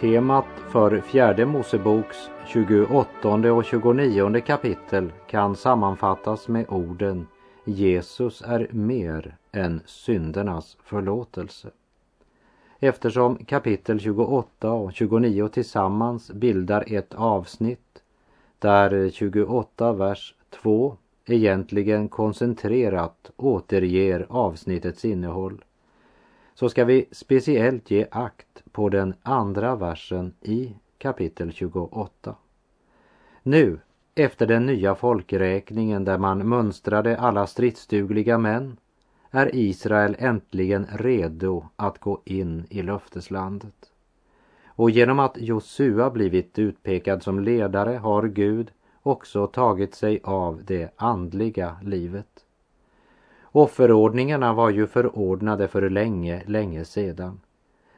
Temat för fjärde Moseboks 28 och 29 kapitel kan sammanfattas med orden Jesus är mer än syndernas förlåtelse. Eftersom kapitel 28 och 29 tillsammans bildar ett avsnitt där 28 vers 2 egentligen koncentrerat återger avsnittets innehåll så ska vi speciellt ge akt på den andra versen i kapitel 28. Nu, efter den nya folkräkningen där man mönstrade alla stridsdugliga män, är Israel äntligen redo att gå in i löfteslandet. Och genom att Josua blivit utpekad som ledare har Gud också tagit sig av det andliga livet. Offerordningarna var ju förordnade för länge, länge sedan.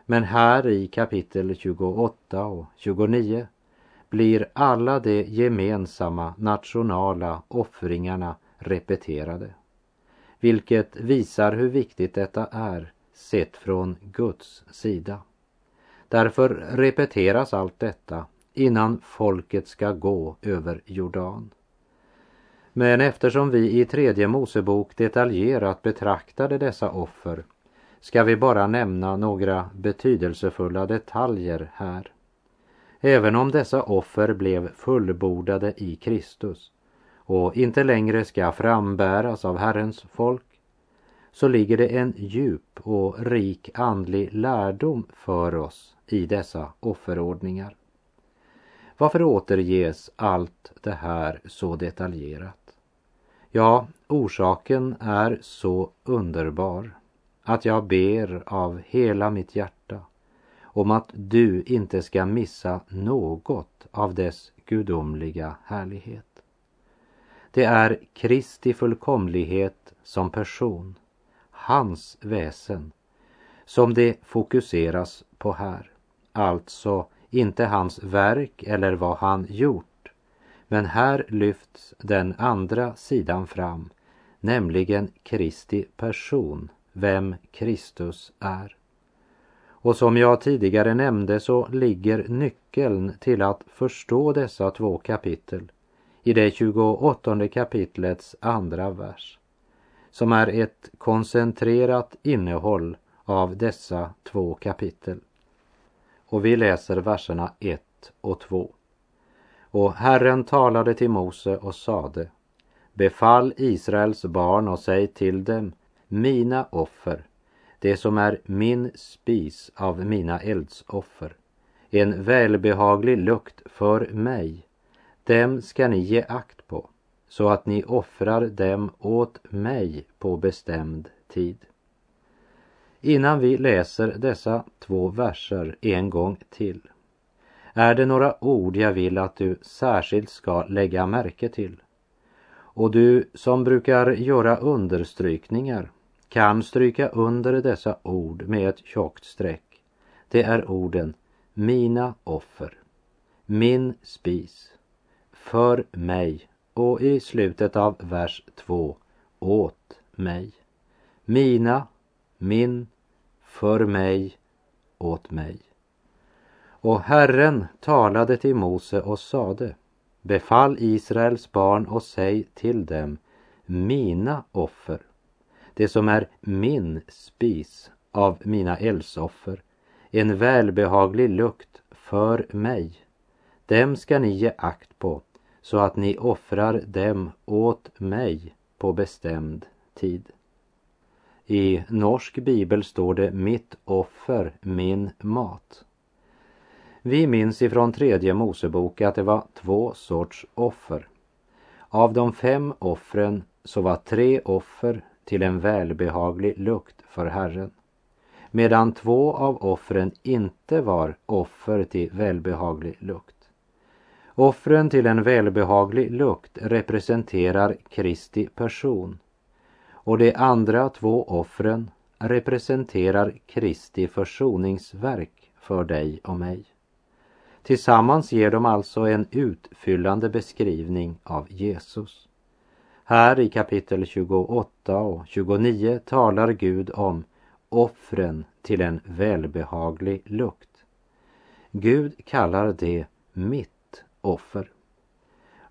Men här i kapitel 28 och 29 blir alla de gemensamma nationala offringarna repeterade. Vilket visar hur viktigt detta är sett från Guds sida. Därför repeteras allt detta innan folket ska gå över Jordan. Men eftersom vi i tredje Mosebok detaljerat betraktade dessa offer ska vi bara nämna några betydelsefulla detaljer här. Även om dessa offer blev fullbordade i Kristus och inte längre ska frambäras av Herrens folk så ligger det en djup och rik andlig lärdom för oss i dessa offerordningar. Varför återges allt det här så detaljerat? Ja, orsaken är så underbar att jag ber av hela mitt hjärta om att du inte ska missa något av dess gudomliga härlighet. Det är Kristi fullkomlighet som person, hans väsen, som det fokuseras på här. Alltså inte hans verk eller vad han gjort men här lyfts den andra sidan fram, nämligen Kristi person, vem Kristus är. Och som jag tidigare nämnde så ligger nyckeln till att förstå dessa två kapitel i det 28 kapitlets andra vers, som är ett koncentrerat innehåll av dessa två kapitel. Och vi läser verserna 1 och 2. Och Herren talade till Mose och sade Befall Israels barn och säg till dem Mina offer, det som är min spis av mina eldsoffer, en välbehaglig lukt för mig, dem ska ni ge akt på, så att ni offrar dem åt mig på bestämd tid. Innan vi läser dessa två verser en gång till är det några ord jag vill att du särskilt ska lägga märke till. Och du som brukar göra understrykningar kan stryka under dessa ord med ett tjockt streck. Det är orden mina offer, min spis, för mig och i slutet av vers 2 åt mig. Mina, min, för mig, åt mig. Och Herren talade till Mose och sade Befall Israels barn och säg till dem Mina offer, det som är min spis av mina eldsoffer, en välbehaglig lukt för mig. Dem ska ni ge akt på så att ni offrar dem åt mig på bestämd tid. I norsk bibel står det mitt offer, min mat. Vi minns ifrån tredje Mosebok att det var två sorts offer. Av de fem offren så var tre offer till en välbehaglig lukt för Herren, medan två av offren inte var offer till välbehaglig lukt. Offren till en välbehaglig lukt representerar Kristi person och de andra två offren representerar Kristi försoningsverk för dig och mig. Tillsammans ger de alltså en utfyllande beskrivning av Jesus. Här i kapitel 28 och 29 talar Gud om offren till en välbehaglig lukt. Gud kallar det mitt offer.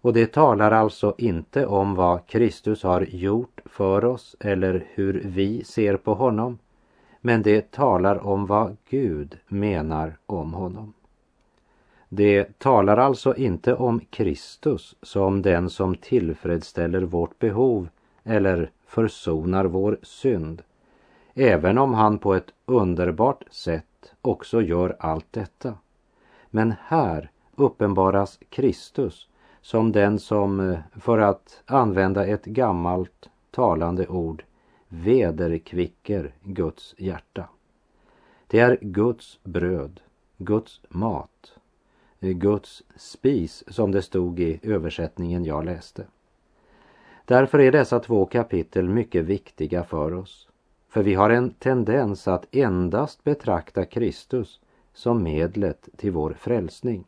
Och det talar alltså inte om vad Kristus har gjort för oss eller hur vi ser på honom, men det talar om vad Gud menar om honom. Det talar alltså inte om Kristus som den som tillfredsställer vårt behov eller försonar vår synd, även om han på ett underbart sätt också gör allt detta. Men här uppenbaras Kristus som den som, eh, för att använda ett gammalt talande ord, vederkvicker Guds hjärta. Det är Guds bröd, Guds mat, Guds spis som det stod i översättningen jag läste. Därför är dessa två kapitel mycket viktiga för oss. För vi har en tendens att endast betrakta Kristus som medlet till vår frälsning.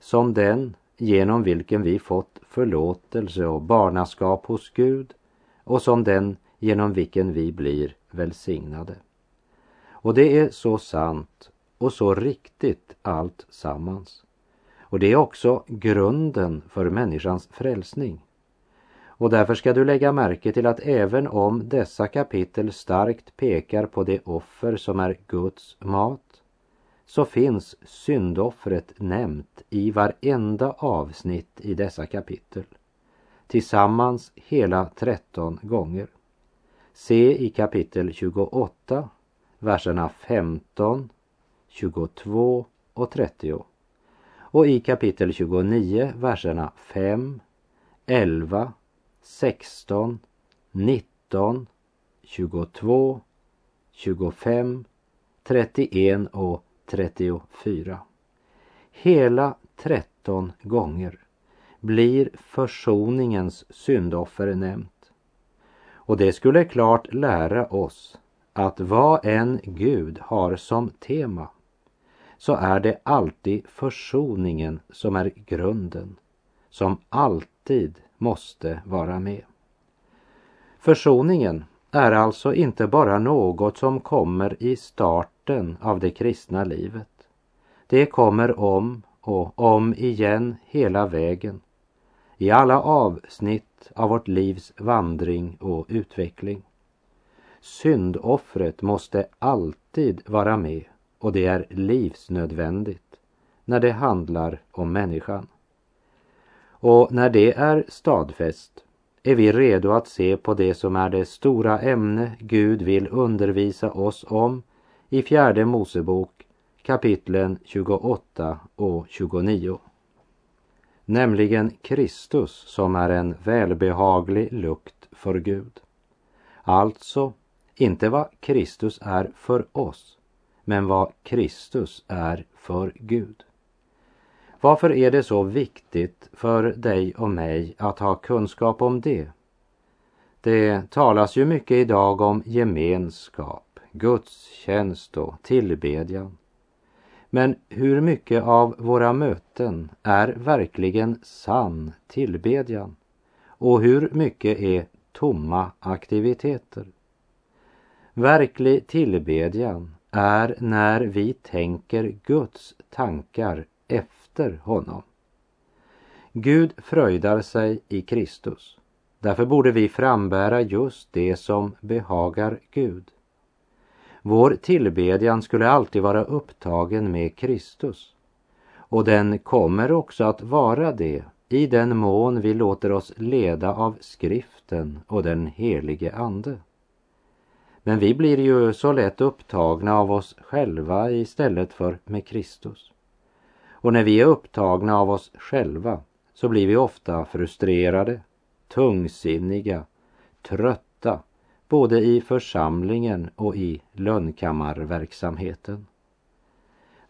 Som den genom vilken vi fått förlåtelse och barnaskap hos Gud och som den genom vilken vi blir välsignade. Och det är så sant och så riktigt allt sammans. Och det är också grunden för människans frälsning. Och därför ska du lägga märke till att även om dessa kapitel starkt pekar på det offer som är Guds mat så finns syndoffret nämnt i varenda avsnitt i dessa kapitel. Tillsammans hela 13 gånger. Se i kapitel 28, verserna 15, 22 och 30. Och i kapitel 29, verserna 5, 11, 16, 19, 22, 25, 31 och 34. Hela 13 gånger blir försoningens syndoffer nämnt. Och det skulle klart lära oss att vad en Gud har som tema så är det alltid försoningen som är grunden, som alltid måste vara med. Försoningen är alltså inte bara något som kommer i starten av det kristna livet. Det kommer om och om igen hela vägen i alla avsnitt av vårt livs vandring och utveckling. Syndoffret måste alltid vara med och det är livsnödvändigt när det handlar om människan. Och när det är stadfäst är vi redo att se på det som är det stora ämne Gud vill undervisa oss om i fjärde Mosebok kapitlen 28 och 29. Nämligen Kristus som är en välbehaglig lukt för Gud. Alltså inte vad Kristus är för oss, men vad Kristus är för Gud. Varför är det så viktigt för dig och mig att ha kunskap om det? Det talas ju mycket idag om gemenskap, gudstjänst och tillbedjan. Men hur mycket av våra möten är verkligen sann tillbedjan? Och hur mycket är tomma aktiviteter? Verklig tillbedjan är när vi tänker Guds tankar efter honom. Gud fröjdar sig i Kristus. Därför borde vi frambära just det som behagar Gud. Vår tillbedjan skulle alltid vara upptagen med Kristus. Och den kommer också att vara det i den mån vi låter oss leda av skriften och den helige Ande. Men vi blir ju så lätt upptagna av oss själva istället för med Kristus. Och när vi är upptagna av oss själva så blir vi ofta frustrerade, tungsinniga, trötta både i församlingen och i lönnkammarverksamheten.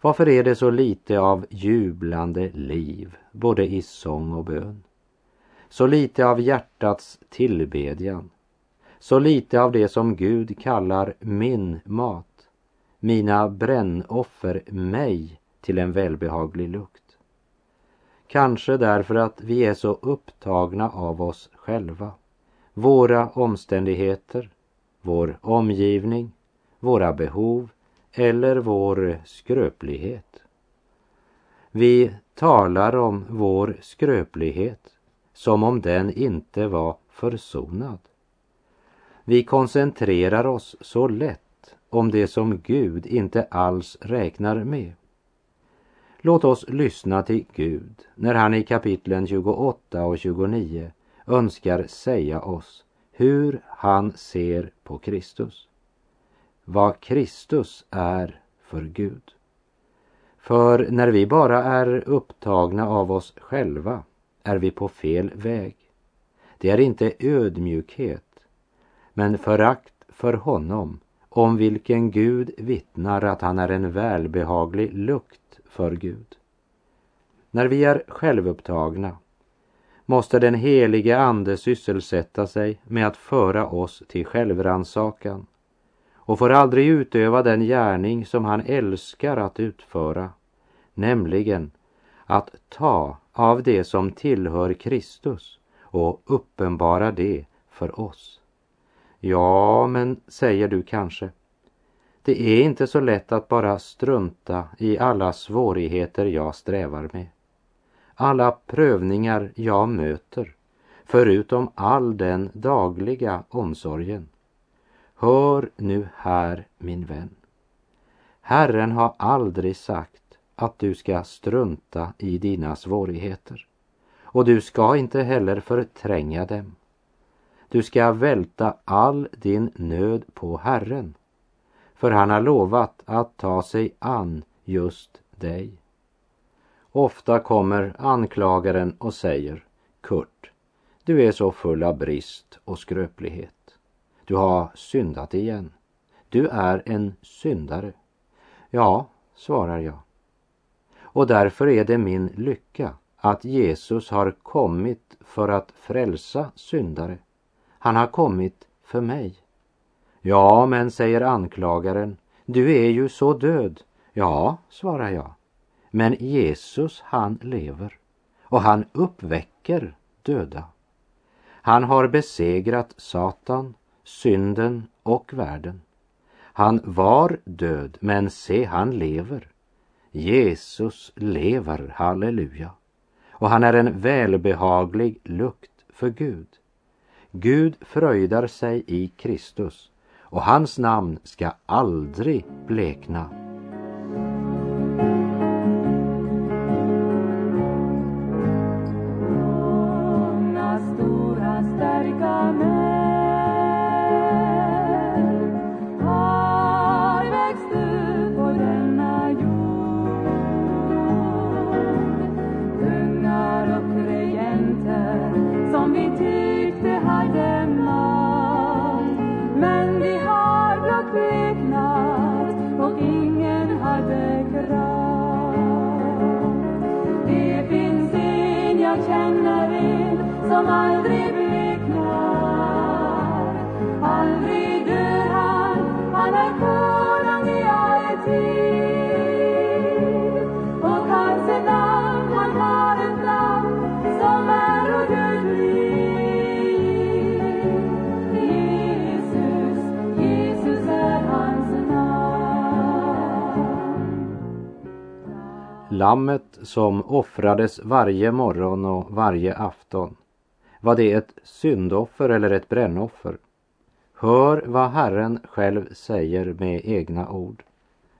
Varför är det så lite av jublande liv både i sång och bön? Så lite av hjärtats tillbedjan. Så lite av det som Gud kallar min mat. Mina brännoffer mig till en välbehaglig lukt. Kanske därför att vi är så upptagna av oss själva, våra omständigheter, vår omgivning, våra behov eller vår skröplighet. Vi talar om vår skröplighet som om den inte var försonad. Vi koncentrerar oss så lätt om det som Gud inte alls räknar med. Låt oss lyssna till Gud när han i kapitlen 28 och 29 önskar säga oss hur han ser på Kristus. Vad Kristus är för Gud. För när vi bara är upptagna av oss själva är vi på fel väg. Det är inte ödmjukhet, men förakt för honom om vilken Gud vittnar att han är en välbehaglig lukt för Gud. När vi är självupptagna måste den helige Ande sysselsätta sig med att föra oss till självrannsakan och får aldrig utöva den gärning som han älskar att utföra, nämligen att ta av det som tillhör Kristus och uppenbara det för oss. Ja, men säger du kanske, det är inte så lätt att bara strunta i alla svårigheter jag strävar med. Alla prövningar jag möter, förutom all den dagliga omsorgen. Hör nu här, min vän. Herren har aldrig sagt att du ska strunta i dina svårigheter. Och du ska inte heller förtränga dem. Du ska välta all din nöd på Herren, för han har lovat att ta sig an just dig. Ofta kommer anklagaren och säger Kurt, du är så full av brist och skröplighet. Du har syndat igen. Du är en syndare. Ja, svarar jag. Och därför är det min lycka att Jesus har kommit för att frälsa syndare. Han har kommit för mig. Ja, men säger anklagaren, du är ju så död. Ja, svarar jag. Men Jesus, han lever och han uppväcker döda. Han har besegrat Satan, synden och världen. Han var död, men se, han lever. Jesus lever, halleluja. Och han är en välbehaglig lukt för Gud. Gud fröjdar sig i Kristus och hans namn ska aldrig blekna. Som vi Lammet som offrades varje morgon och varje afton, var det ett syndoffer eller ett brännoffer? Hör vad Herren själv säger med egna ord.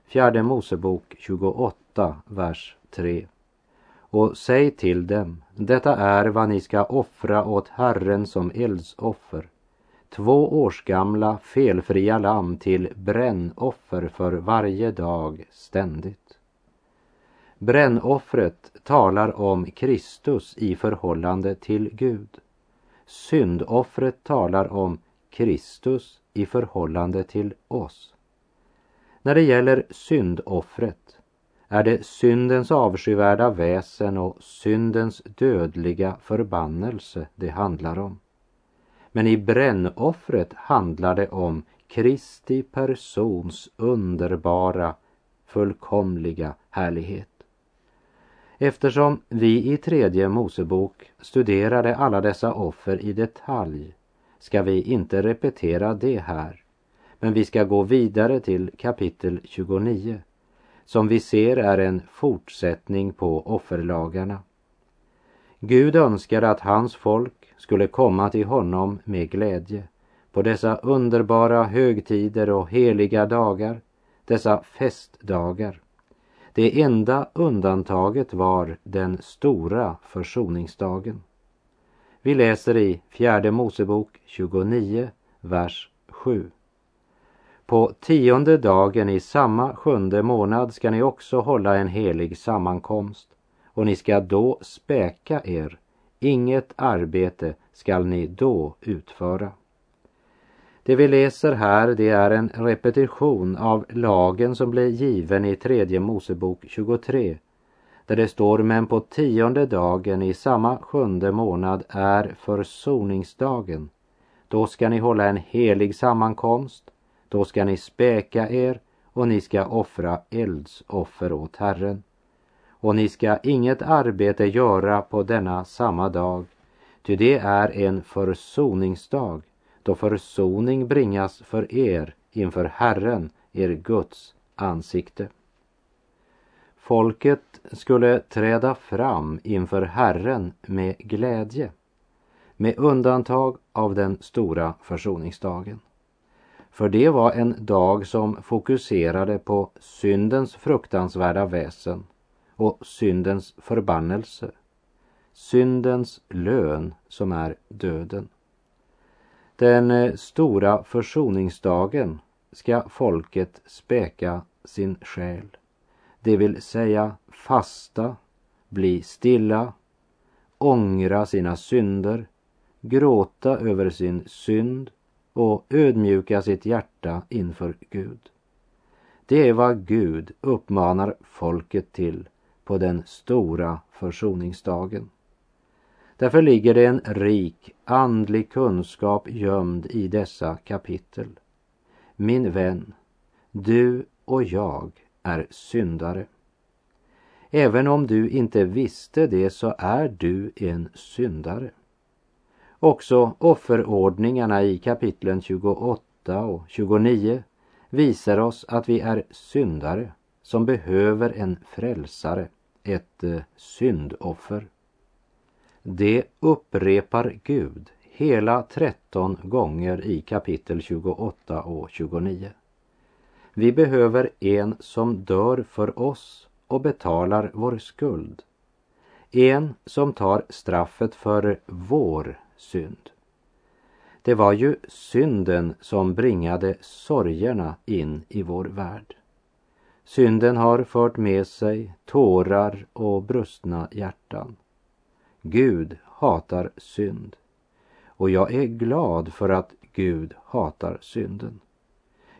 Fjärde Mosebok 28, vers 3. Och säg till dem, detta är vad ni ska offra åt Herren som eldsoffer. Två års gamla felfria lamm till brännoffer för varje dag ständigt. Brännoffret talar om Kristus i förhållande till Gud. Syndoffret talar om Kristus i förhållande till oss. När det gäller syndoffret är det syndens avskyvärda väsen och syndens dödliga förbannelse det handlar om. Men i brännoffret handlar det om Kristi persons underbara, fullkomliga härlighet. Eftersom vi i tredje Mosebok studerade alla dessa offer i detalj ska vi inte repetera det här. Men vi ska gå vidare till kapitel 29 som vi ser är en fortsättning på offerlagarna. Gud önskade att hans folk skulle komma till honom med glädje på dessa underbara högtider och heliga dagar, dessa festdagar. Det enda undantaget var den stora försoningsdagen. Vi läser i fjärde Mosebok 29, vers 7. På tionde dagen i samma sjunde månad ska ni också hålla en helig sammankomst och ni ska då späka er. Inget arbete skall ni då utföra. Det vi läser här det är en repetition av lagen som blev given i tredje Mosebok 23 där det står men på tionde dagen i samma sjunde månad är försoningsdagen. Då ska ni hålla en helig sammankomst, då ska ni späka er och ni ska offra eldsoffer åt Herren. Och ni ska inget arbete göra på denna samma dag, ty det är en försoningsdag då försoning bringas för er inför Herren, er Guds ansikte. Folket skulle träda fram inför Herren med glädje, med undantag av den stora försoningsdagen. För det var en dag som fokuserade på syndens fruktansvärda väsen och syndens förbannelse, syndens lön som är döden. Den eh, stora försoningsdagen ska folket späka sin själ, det vill säga fasta, bli stilla, ångra sina synder, gråta över sin synd och ödmjuka sitt hjärta inför Gud. Det är vad Gud uppmanar folket till på den stora försoningsdagen. Därför ligger det en rik andlig kunskap gömd i dessa kapitel. Min vän, du och jag är syndare. Även om du inte visste det så är du en syndare. Också offerordningarna i kapitlen 28 och 29 visar oss att vi är syndare som behöver en frälsare, ett eh, syndoffer. Det upprepar Gud hela 13 gånger i kapitel 28 och 29. Vi behöver en som dör för oss och betalar vår skuld. En som tar straffet för vår synd. Det var ju synden som bringade sorgerna in i vår värld. Synden har fört med sig tårar och brustna hjärtan. Gud hatar synd. Och jag är glad för att Gud hatar synden.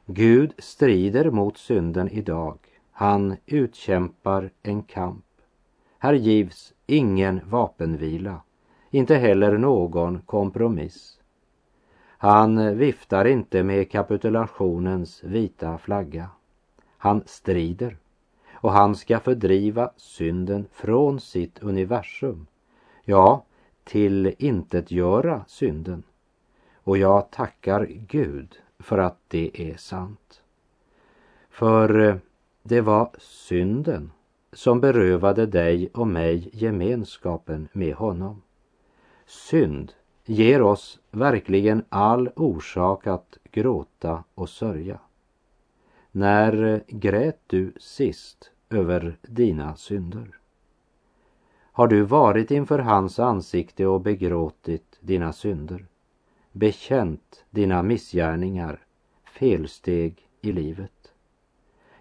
Gud strider mot synden idag. Han utkämpar en kamp. Här givs ingen vapenvila, inte heller någon kompromiss. Han viftar inte med kapitulationens vita flagga. Han strider och han ska fördriva synden från sitt universum Ja, till intetgöra synden. Och jag tackar Gud för att det är sant. För eh, det var synden som berövade dig och mig gemenskapen med honom. Synd ger oss verkligen all orsak att gråta och sörja. När eh, grät du sist över dina synder? Har du varit inför hans ansikte och begråtit dina synder, bekänt dina missgärningar, felsteg i livet,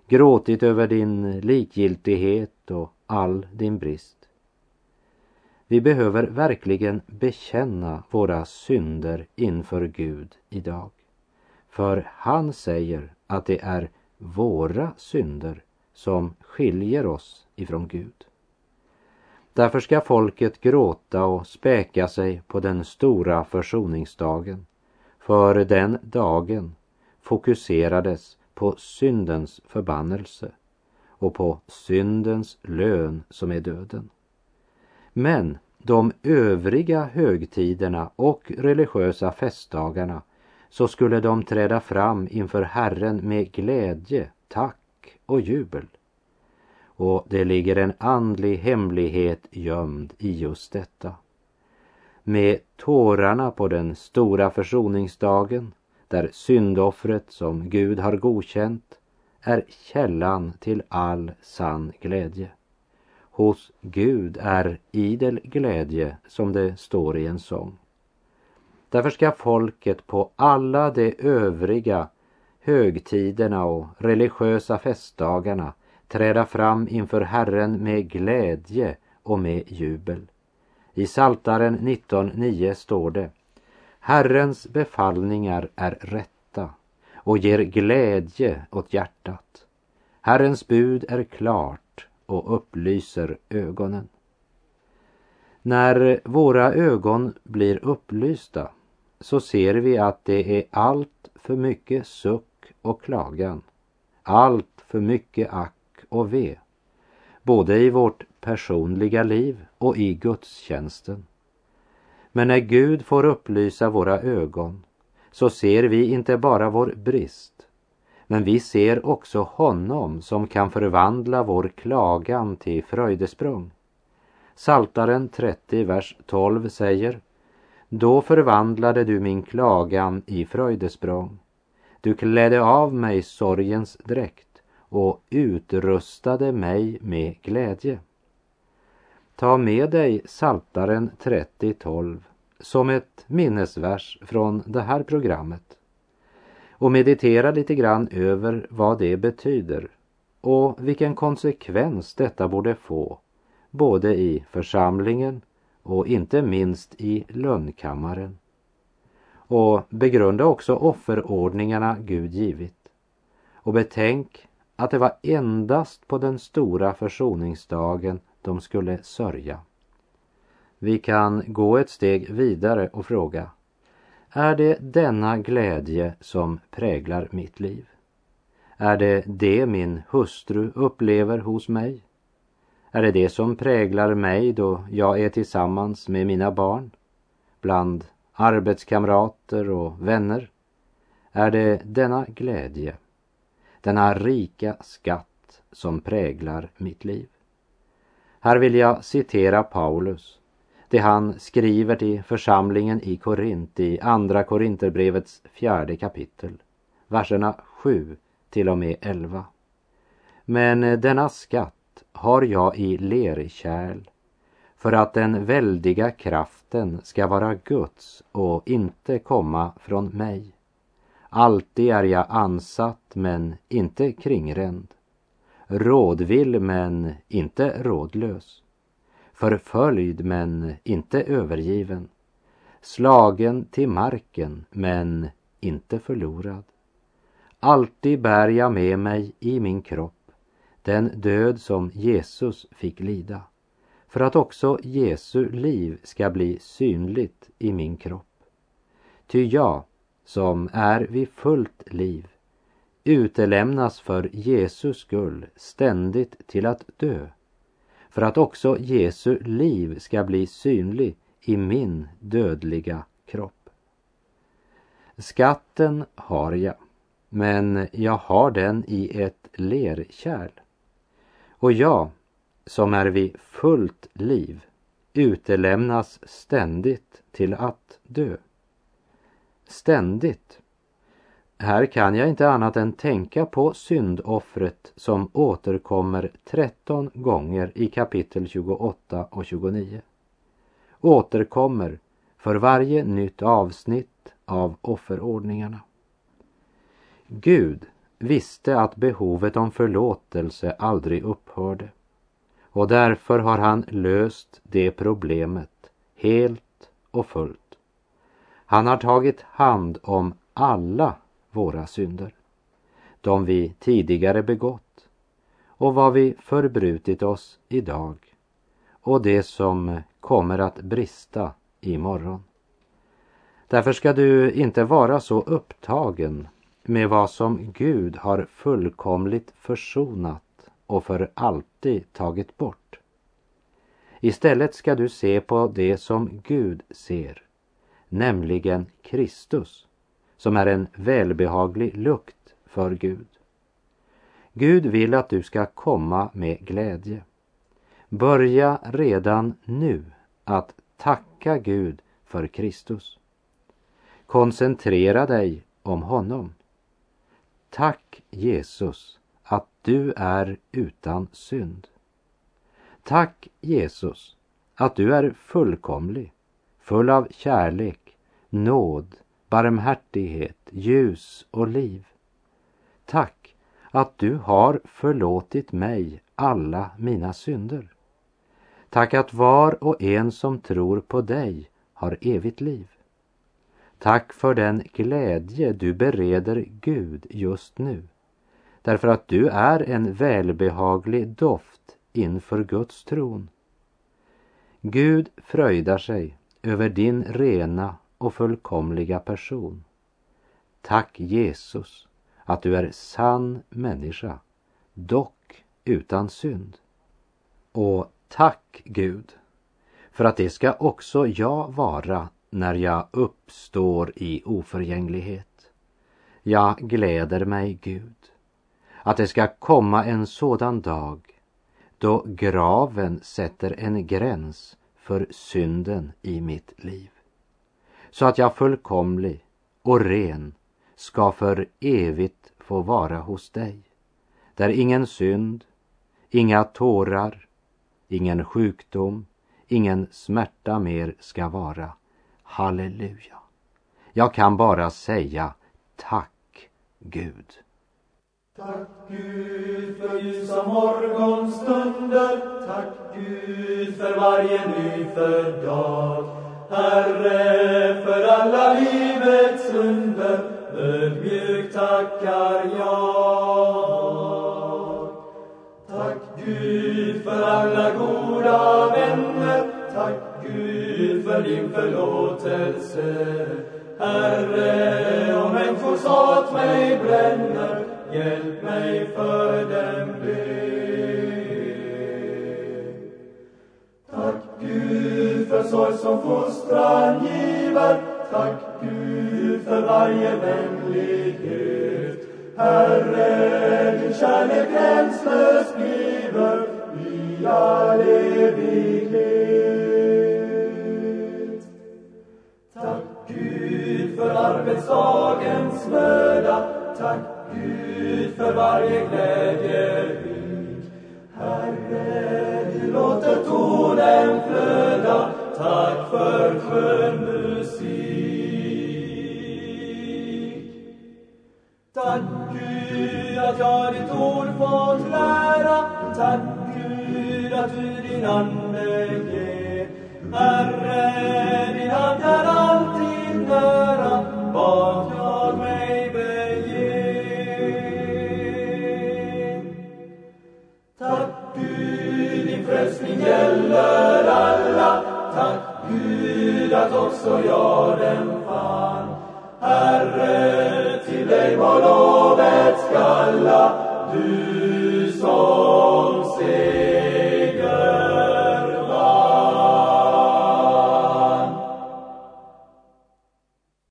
gråtit över din likgiltighet och all din brist. Vi behöver verkligen bekänna våra synder inför Gud idag. För han säger att det är våra synder som skiljer oss ifrån Gud. Därför ska folket gråta och späka sig på den stora försoningsdagen. För den dagen fokuserades på syndens förbannelse och på syndens lön som är döden. Men de övriga högtiderna och religiösa festdagarna så skulle de träda fram inför Herren med glädje, tack och jubel. Och det ligger en andlig hemlighet gömd i just detta. Med tårarna på den stora försoningsdagen, där syndoffret som Gud har godkänt är källan till all sann glädje. Hos Gud är idel glädje, som det står i en sång. Därför ska folket på alla de övriga högtiderna och religiösa festdagarna träda fram inför Herren med glädje och med jubel. I Saltaren 19.9 står det Herrens befallningar är rätta och ger glädje åt hjärtat. Herrens bud är klart och upplyser ögonen. När våra ögon blir upplysta så ser vi att det är allt för mycket suck och klagan, allt för mycket ack och ve, både i vårt personliga liv och i gudstjänsten. Men när Gud får upplysa våra ögon så ser vi inte bara vår brist, men vi ser också honom som kan förvandla vår klagan till fröjdesprång. Saltaren 30, vers 12 säger Då förvandlade du min klagan i fröjdesprång. Du klädde av mig sorgens dräkt och utrustade mig med glädje. Ta med dig Saltaren 30.12 som ett minnesvers från det här programmet och meditera lite grann över vad det betyder och vilken konsekvens detta borde få både i församlingen och inte minst i lönnkammaren. Och begrunda också offerordningarna Gud givit. Och betänk att det var endast på den stora försoningsdagen de skulle sörja. Vi kan gå ett steg vidare och fråga Är det denna glädje som präglar mitt liv? Är det det min hustru upplever hos mig? Är det det som präglar mig då jag är tillsammans med mina barn? Bland arbetskamrater och vänner? Är det denna glädje, denna rika skatt som präglar mitt liv? Här vill jag citera Paulus det han skriver till församlingen i Korint i Andra Korinterbrevets fjärde kapitel, verserna 7 till och med 11. Men denna skatt har jag i lerkärl för att den väldiga kraften ska vara Guds och inte komma från mig. Alltid är jag ansatt men inte kringränd, rådvill men inte rådlös förföljd men inte övergiven, slagen till marken men inte förlorad. Alltid bär jag med mig i min kropp den död som Jesus fick lida, för att också Jesu liv ska bli synligt i min kropp. Ty jag, som är vid fullt liv, utelämnas för Jesus skull ständigt till att dö för att också Jesu liv ska bli synlig i min dödliga kropp. Skatten har jag, men jag har den i ett lerkärl. Och jag, som är vid fullt liv, utelämnas ständigt till att dö. Ständigt här kan jag inte annat än tänka på syndoffret som återkommer 13 gånger i kapitel 28 och 29. Återkommer för varje nytt avsnitt av offerordningarna. Gud visste att behovet om förlåtelse aldrig upphörde. Och därför har han löst det problemet helt och fullt. Han har tagit hand om alla våra synder. De vi tidigare begått och vad vi förbrutit oss idag och det som kommer att brista imorgon. Därför ska du inte vara så upptagen med vad som Gud har fullkomligt försonat och för alltid tagit bort. Istället ska du se på det som Gud ser, nämligen Kristus, som är en välbehaglig lukt för Gud. Gud vill att du ska komma med glädje. Börja redan nu att tacka Gud för Kristus. Koncentrera dig om honom. Tack Jesus att du är utan synd. Tack Jesus att du är fullkomlig, full av kärlek, nåd, barmhärtighet, ljus och liv. Tack att du har förlåtit mig alla mina synder. Tack att var och en som tror på dig har evigt liv. Tack för den glädje du bereder Gud just nu. Därför att du är en välbehaglig doft inför Guds tron. Gud fröjdar sig över din rena och fullkomliga person. Tack Jesus att du är sann människa, dock utan synd. Och tack Gud för att det ska också jag vara när jag uppstår i oförgänglighet. Jag gläder mig, Gud, att det ska komma en sådan dag då graven sätter en gräns för synden i mitt liv. Så att jag fullkomlig och ren ska för evigt få vara hos dig. Där ingen synd, inga tårar, ingen sjukdom, ingen smärta mer ska vara. Halleluja. Jag kan bara säga tack Gud. Tack Gud för ljusa morgonstunder, tack Gud för varje nyfödd dag. Herre, för alla livets under, ödmjukt tackar jag. Tack Gud för alla goda vänner, tack Gud för din förlåtelse. Herre, om människors hat mig bränner, hjälp mig för dem be. Sorg som fostran giver, tack Gud för varje vänlighet. Herre, din kärlek gränslös bliver i all evighet. Tack Gud för arbetsdagens möda, tack Gud för varje glädje